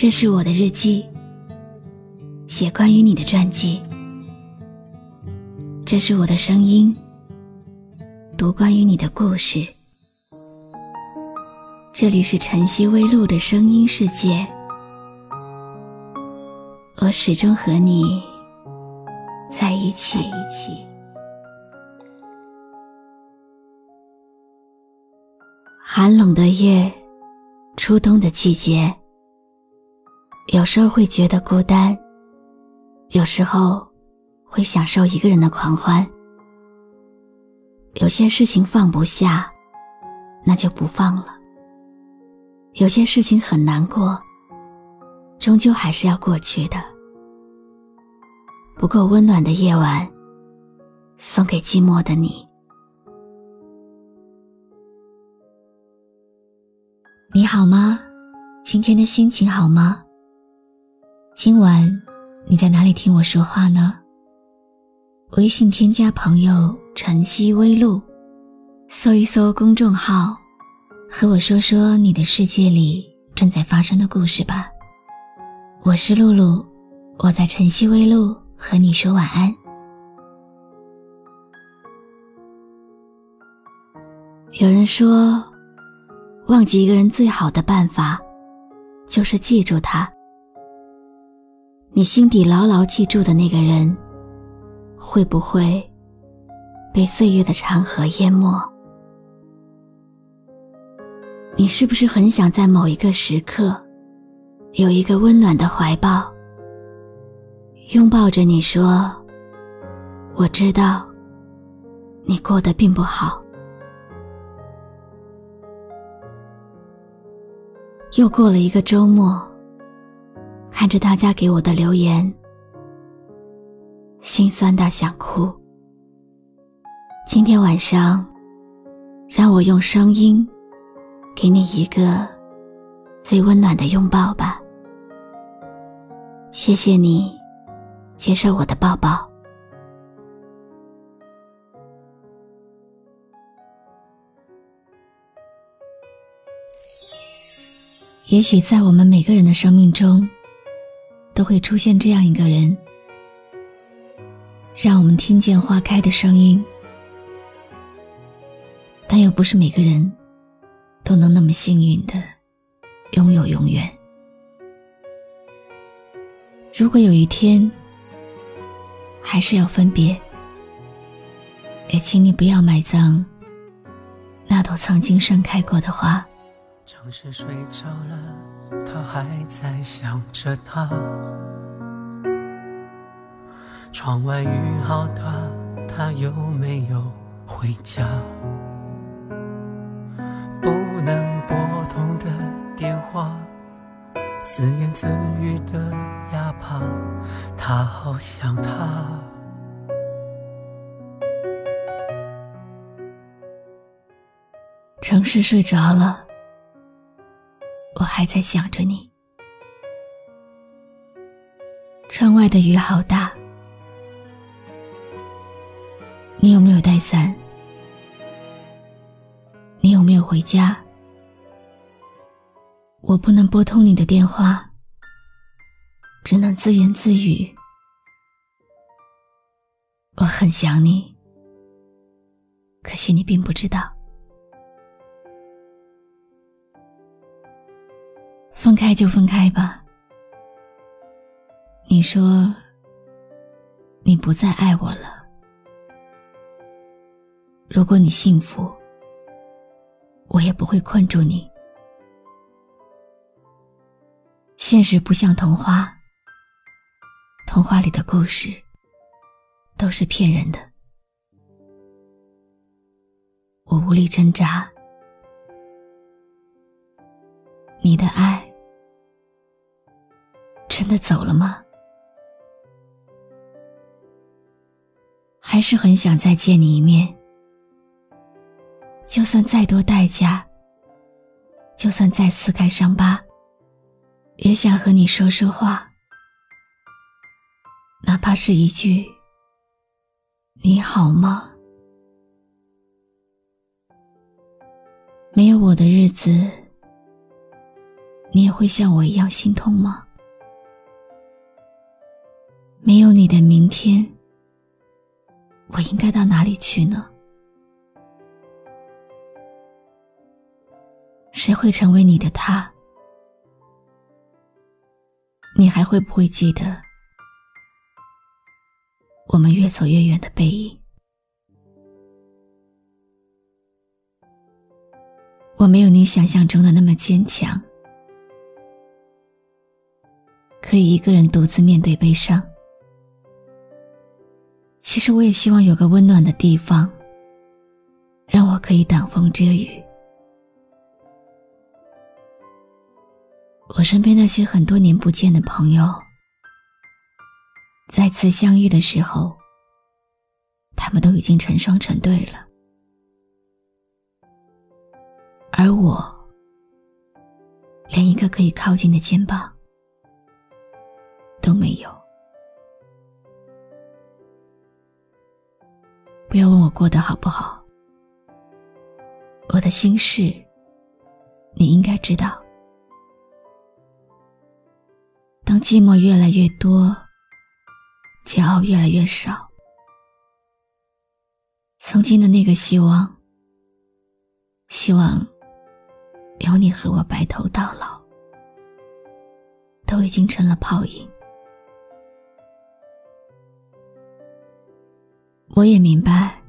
这是我的日记，写关于你的传记。这是我的声音，读关于你的故事。这里是晨曦微露的声音世界，我始终和你在一起。寒冷的夜，初冬的季节，有时候会觉得孤单，有时候会享受一个人的狂欢。有些事情放不下，那就不放了；有些事情很难过，终究还是要过去的。不够温暖的夜晚，送给寂寞的你。你好吗？今天的心情好吗？今晚你在哪里听我说话呢？微信添加朋友“晨曦微露”，搜一搜公众号，和我说说你的世界里正在发生的故事吧。我是露露，我在晨曦微露和你说晚安。有人说。忘记一个人最好的办法，就是记住他。你心底牢牢记住的那个人，会不会被岁月的长河淹没？你是不是很想在某一个时刻，有一个温暖的怀抱，拥抱着你说：“我知道，你过得并不好。”又过了一个周末，看着大家给我的留言，心酸到想哭。今天晚上，让我用声音给你一个最温暖的拥抱吧。谢谢你接受我的抱抱。也许在我们每个人的生命中，都会出现这样一个人，让我们听见花开的声音。但又不是每个人都能那么幸运的拥有永远。如果有一天还是要分别，也请你不要埋葬那朵曾经盛开过的花。城市睡着了，他还在想着他。窗外雨好大，他有没有回家？不能拨通的电话，自言自语的哑巴，他好想他。城市睡着了。我还在想着你。窗外的雨好大，你有没有带伞？你有没有回家？我不能拨通你的电话，只能自言自语。我很想你，可惜你并不知道。分开就分开吧。你说你不再爱我了。如果你幸福，我也不会困住你。现实不像童话，童话里的故事都是骗人的。我无力挣扎，你的爱。真的走了吗？还是很想再见你一面，就算再多代价，就算再撕开伤疤，也想和你说说话，哪怕是一句“你好吗”。没有我的日子，你也会像我一样心痛吗？没有你的明天，我应该到哪里去呢？谁会成为你的他？你还会不会记得我们越走越远的背影？我没有你想象中的那么坚强，可以一个人独自面对悲伤。其实我也希望有个温暖的地方，让我可以挡风遮雨。我身边那些很多年不见的朋友，再次相遇的时候，他们都已经成双成对了，而我，连一个可以靠近的肩膀都没有。不要问我过得好不好，我的心事，你应该知道。当寂寞越来越多，骄傲越来越少，曾经的那个希望，希望有你和我白头到老，都已经成了泡影。我也明白，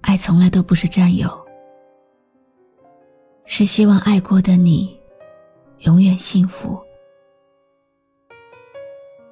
爱从来都不是占有，是希望爱过的你。永远幸福，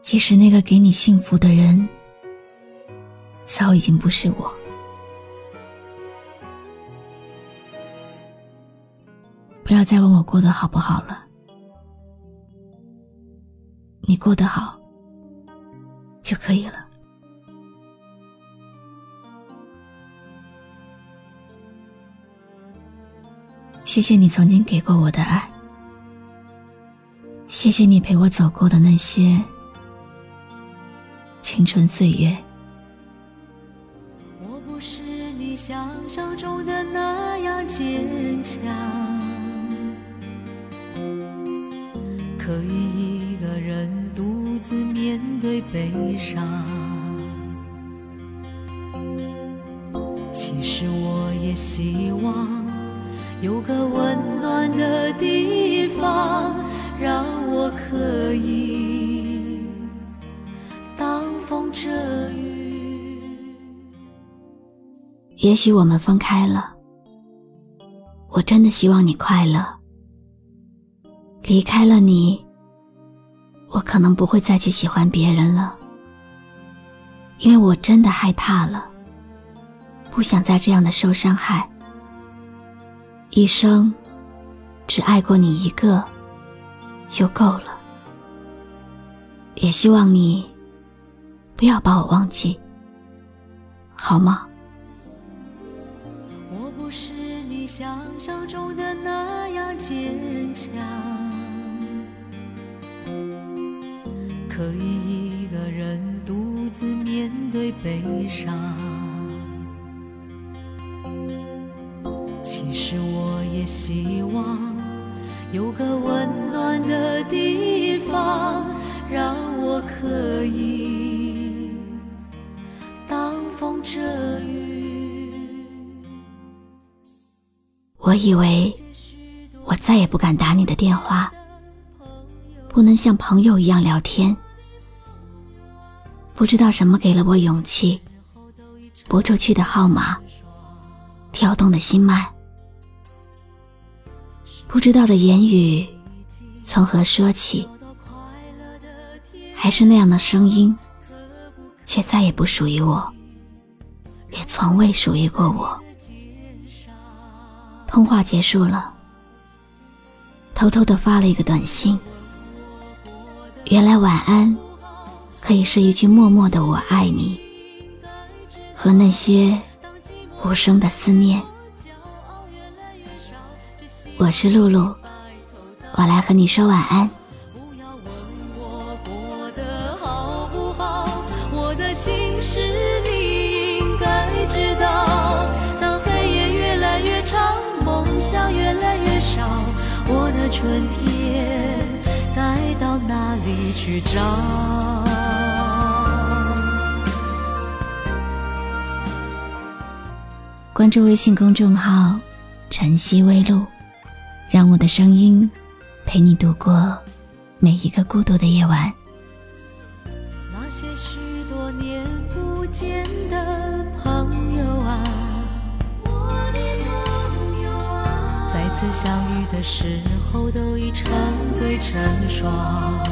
即使那个给你幸福的人早已经不是我。不要再问我过得好不好了，你过得好就可以了。谢谢你曾经给过我的爱。谢谢你陪我走过的那些青春岁月。我不是你想象中的那样坚强，可以一个人独自面对悲伤。其实我也希望有个温暖的地方。让我可以挡风遮雨。也许我们分开了，我真的希望你快乐。离开了你，我可能不会再去喜欢别人了，因为我真的害怕了，不想再这样的受伤害。一生只爱过你一个。就够了，也希望你不要把我忘记，好吗？我不是你想象中的那样坚强，可以一个人独自面对悲伤。有个温暖的地方，让我可以挡风遮雨。我以为我再也不敢打你的电话，不能像朋友一样聊天。不知道什么给了我勇气，拨出去的号码，跳动的心脉。不知道的言语，从何说起？还是那样的声音，却再也不属于我，也从未属于过我。通话结束了，偷偷的发了一个短信。原来晚安，可以是一句默默的“我爱你”，和那些无声的思念。我是露露，我来和你说晚安。不要问我过得好不好，我的心事你应该知道。当黑夜越来越长，梦想越来越少。我的春天该到哪里去找？关注微信公众号“晨曦微露”，让我的声音陪你度过每一个孤独的夜晚。那些许多年不见的朋友啊，我的朋友啊，再次相遇的时候都已成对成双，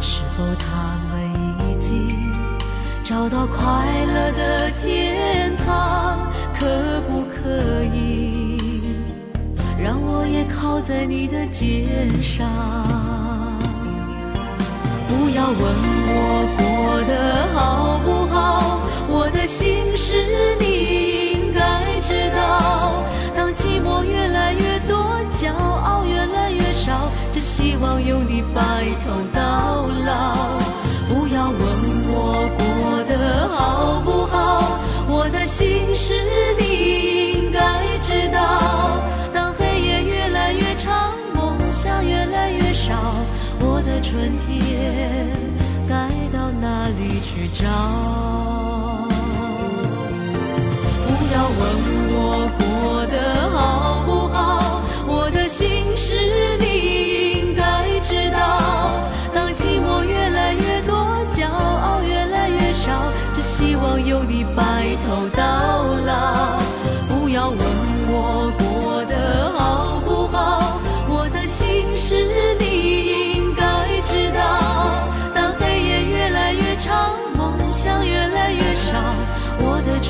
是否他们已经？找到快乐的天堂，在你的肩上？不要问我过得好不好，我的心事你应该知道。当寂寞越来越多，骄傲越来越少，只希望有你白头到老。不要问我过得好不好，我的心事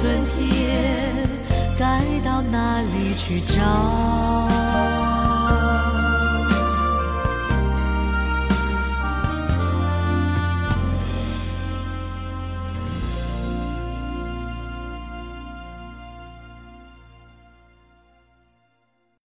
春天该到哪里去找？